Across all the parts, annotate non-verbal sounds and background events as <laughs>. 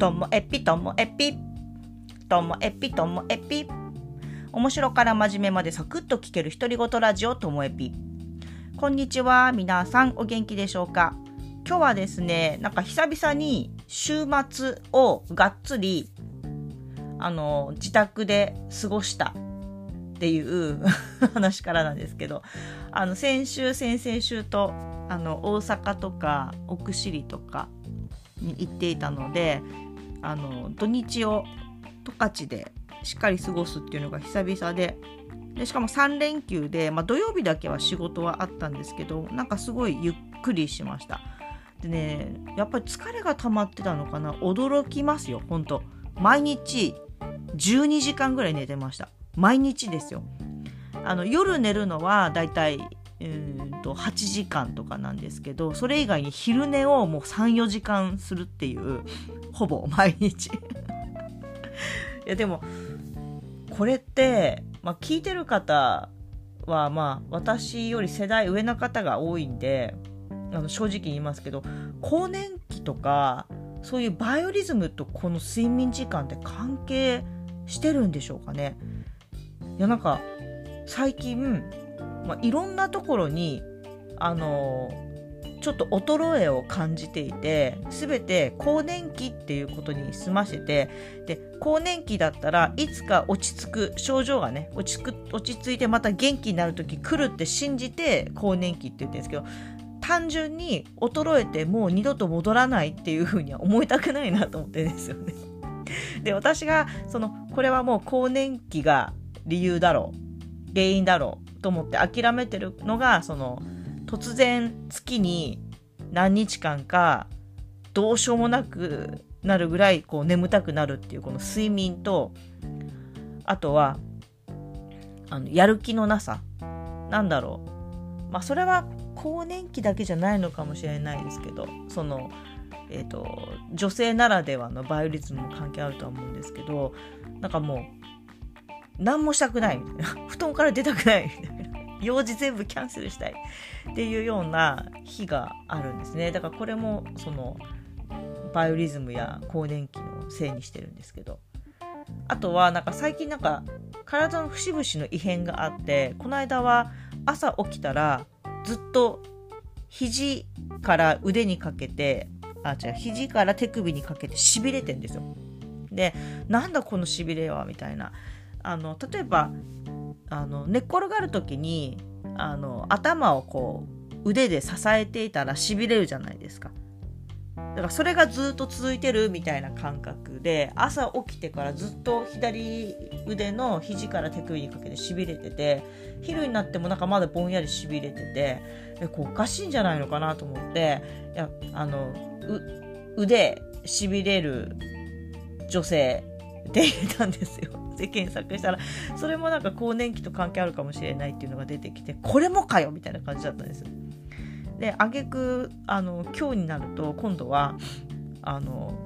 ともえぴともえぴともえぴともえぴ面白から真面目までサクッと聞ける独り言ラジオともえぴこんにちは皆さんお元気でしょうか？今日はですねなんか久々に週末をがっつりあの自宅で過ごしたっていう <laughs> 話からなんですけどあの先週先々週とあの大阪とか奥尻とかに行っていたのであの土日を十勝でしっかり過ごすっていうのが久々ででしかも3連休で、まあ、土曜日だけは仕事はあったんですけどなんかすごいゆっくりしました。でねやっぱり疲れが溜まってたのかな。驚きますよほんと毎日12時間ぐらい寝てました。毎日ですよ。あの夜寝るのはだいたいうんと8時間とかなんですけどそれ以外に昼寝をもう34時間するっていうほぼ毎日。<laughs> いやでもこれって、まあ、聞いてる方はまあ私より世代上の方が多いんであの正直言いますけど更年期とかそういうバイオリズムとこの睡眠時間って関係してるんでしょうかね。いやなんか最近まあ、いろんなところにあのちょっと衰えを感じていて全て更年期っていうことに済ませてで更年期だったらいつか落ち着く症状がね落ち着く落ち着いてまた元気になる時来るって信じて更年期って言ってるんですけど単純に衰えてもう二度と戻らないっていうふうには思いたくないなと思ってですよね。<laughs> で私がそのこれはもう更年期が理由だろう原因だろうと思って諦めてるのがその突然月に何日間かどうしようもなくなるぐらいこう眠たくなるっていうこの睡眠とあとはあのやる気のなさ。なんだろう。まあそれは更年期だけじゃないのかもしれないですけどそのえーと、女性ならではのバイオリズムも関係あるとは思うんですけどなんかもう何もしたくない。みたいな布団から出たくない。みたいな用事全部キャンセルしたい。っていうような日があるんですね。だからこれもそのバイオリズムや更年期のせいにしてるんですけど。あとはなんか最近なんか体の節々の異変があってこの間は朝起きたらずっと肘から腕にかけてあ違う肘から手首にかけてしびれてんですよ。でなんだこのしびれはみたいな。あの例えばあの寝っ転がる時にあの頭をこう腕で支えていたらしびれるじゃないですか。だからそれがずっと続いてるみたいな感覚で朝起きてからずっと左腕の肘から手首にかけてしびれてて昼になってもなんかまだぼんやりしびれててえこうおかしいんじゃないのかなと思っていやあの腕しびれる女性って入れたんですよ。で検索したらそれもなんか更年期と関係あるかもしれないっていうのが出てきてこれもかよみたいな感じだったんですで挙句あの今日になると今度はあの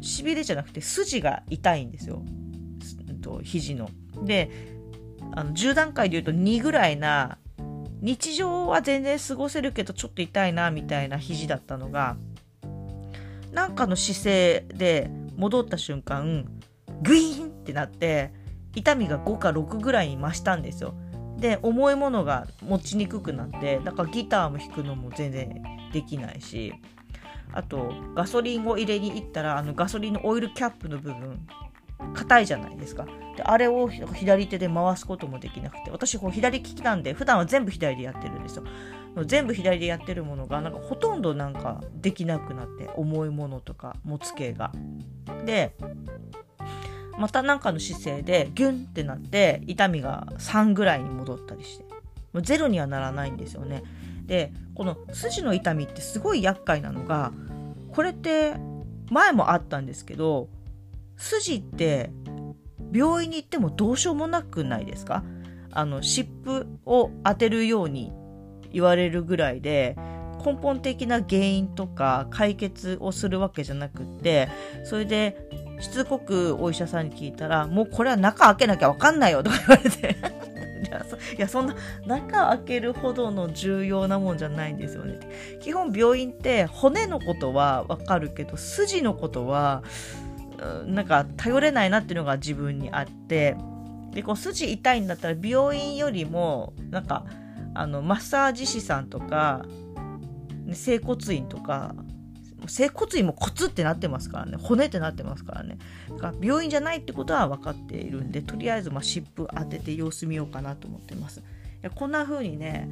しびれじゃなくて筋が痛いんですよえっと肘の。であの10段階で言うと2ぐらいな日常は全然過ごせるけどちょっと痛いなみたいな肘だったのがなんかの姿勢で戻った瞬間グイーンってなって痛みが5か6ぐらいに増したんですよ。で重いものが持ちにくくなってだからギターも弾くのも全然できないしあとガソリンを入れに行ったらあのガソリンのオイルキャップの部分硬いじゃないですか。であれを左手で回すこともできなくて私こう左利きなんで普段は全部左でやってるんですよ。全部左でやってるものがなんかほとんどなんかできなくなって重いものとか持つ系が。でまたなんかの姿勢でギュンってなって痛みが3ぐらいに戻ったりしてもうゼロにはならないんですよね。でこの筋の痛みってすごい厄介なのがこれって前もあったんですけど筋って病院に行ってもどうしようもなくないですか？あの湿布を当てるように言われるぐらいで根本的な原因とか解決をするわけじゃなくってそれでしつこくお医者さんに聞いたら、もうこれは中開けなきゃわかんないよとか言われて <laughs> いやそ。んな中開けるほどの重要なもんじゃないんですよね。基本病院って骨のことはわかるけど、筋のことはなんか頼れないなっていうのが自分にあってでこう筋痛いんだったら病院よりもなんかあのマッサージ師さんとか整骨院とか整骨院もコツってなってますからね。骨ってなってますからね。から病院じゃないってことは分かっているんでとりあえずまあ湿布当てて様子見ようかなと思ってます。いやこんな風にね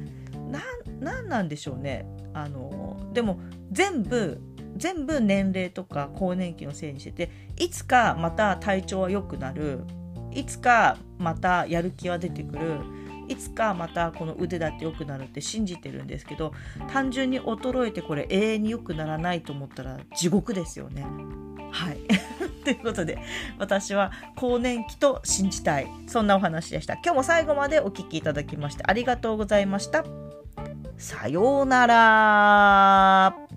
何なんでしょうね。あのでも全部全部年齢とか更年期のせいにしてていつかまた体調は良くなる。いつかまたやる気は出てくる。いつかまたこの腕だって良くなるって信じてるんですけど単純に衰えてこれ永遠に良くならないと思ったら地獄ですよね。はい。<laughs> ということで私は更年期と信じたい。そんなお話でした。今日も最後までお聴きいただきましてありがとうございました。さようなら。